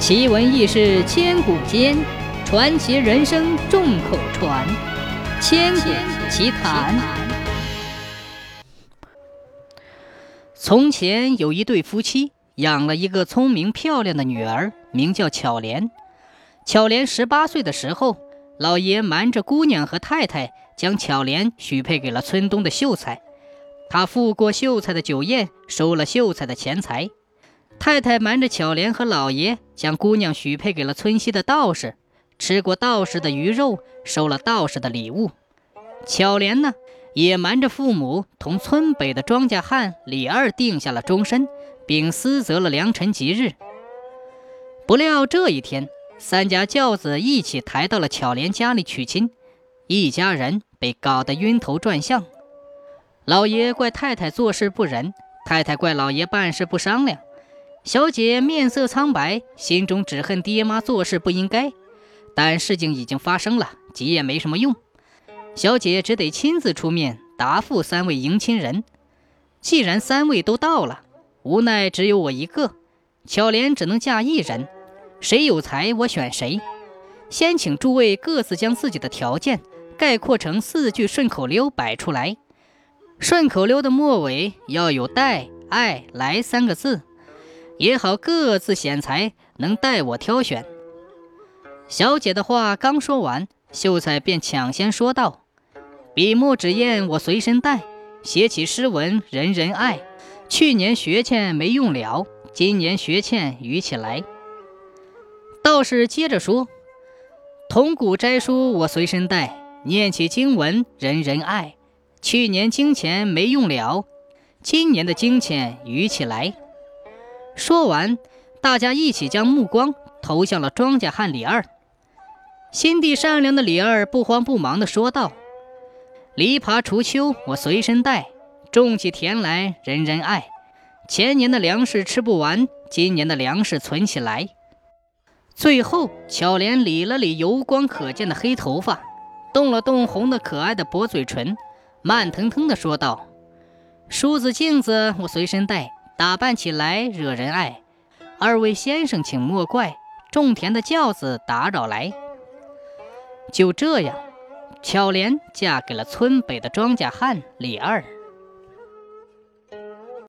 奇闻异事千古间，传奇人生众口传。千古奇谈。从前有一对夫妻，养了一个聪明漂亮的女儿，名叫巧莲。巧莲十八岁的时候，老爷瞒着姑娘和太太，将巧莲许配给了村东的秀才。他赴过秀才的酒宴，收了秀才的钱财。太太瞒着巧莲和老爷，将姑娘许配给了村西的道士，吃过道士的鱼肉，收了道士的礼物。巧莲呢，也瞒着父母，同村北的庄稼汉李二定下了终身，并私择了良辰吉日。不料这一天，三家轿子一起抬到了巧莲家里娶亲，一家人被搞得晕头转向。老爷怪太太做事不仁，太太怪老爷办事不商量。小姐面色苍白，心中只恨爹妈做事不应该，但事情已经发生了，急也没什么用。小姐只得亲自出面答复三位迎亲人。既然三位都到了，无奈只有我一个，巧莲只能嫁一人。谁有才，我选谁。先请诸位各自将自己的条件概括成四句顺口溜摆出来。顺口溜的末尾要有“带”“爱”“来”三个字。也好，各自显才，能待我挑选。小姐的话刚说完，秀才便抢先说道：“笔墨纸砚我随身带，写起诗文人人爱。去年学欠没用了，今年学欠余起来。”道士接着说：“铜鼓斋书我随身带，念起经文人人爱。去年经钱没用了，今年的经钱余起来。”说完，大家一起将目光投向了庄稼汉李二。心地善良的李二不慌不忙地说道：“篱笆除秋我随身带，种起田来人人爱。前年的粮食吃不完，今年的粮食存起来。”最后，巧莲理了理油光可见的黑头发，动了动红的可爱的薄嘴唇，慢腾腾地说道：“梳子镜子我随身带。”打扮起来惹人爱，二位先生请莫怪，种田的轿子打扰来。就这样，巧莲嫁给了村北的庄稼汉李二。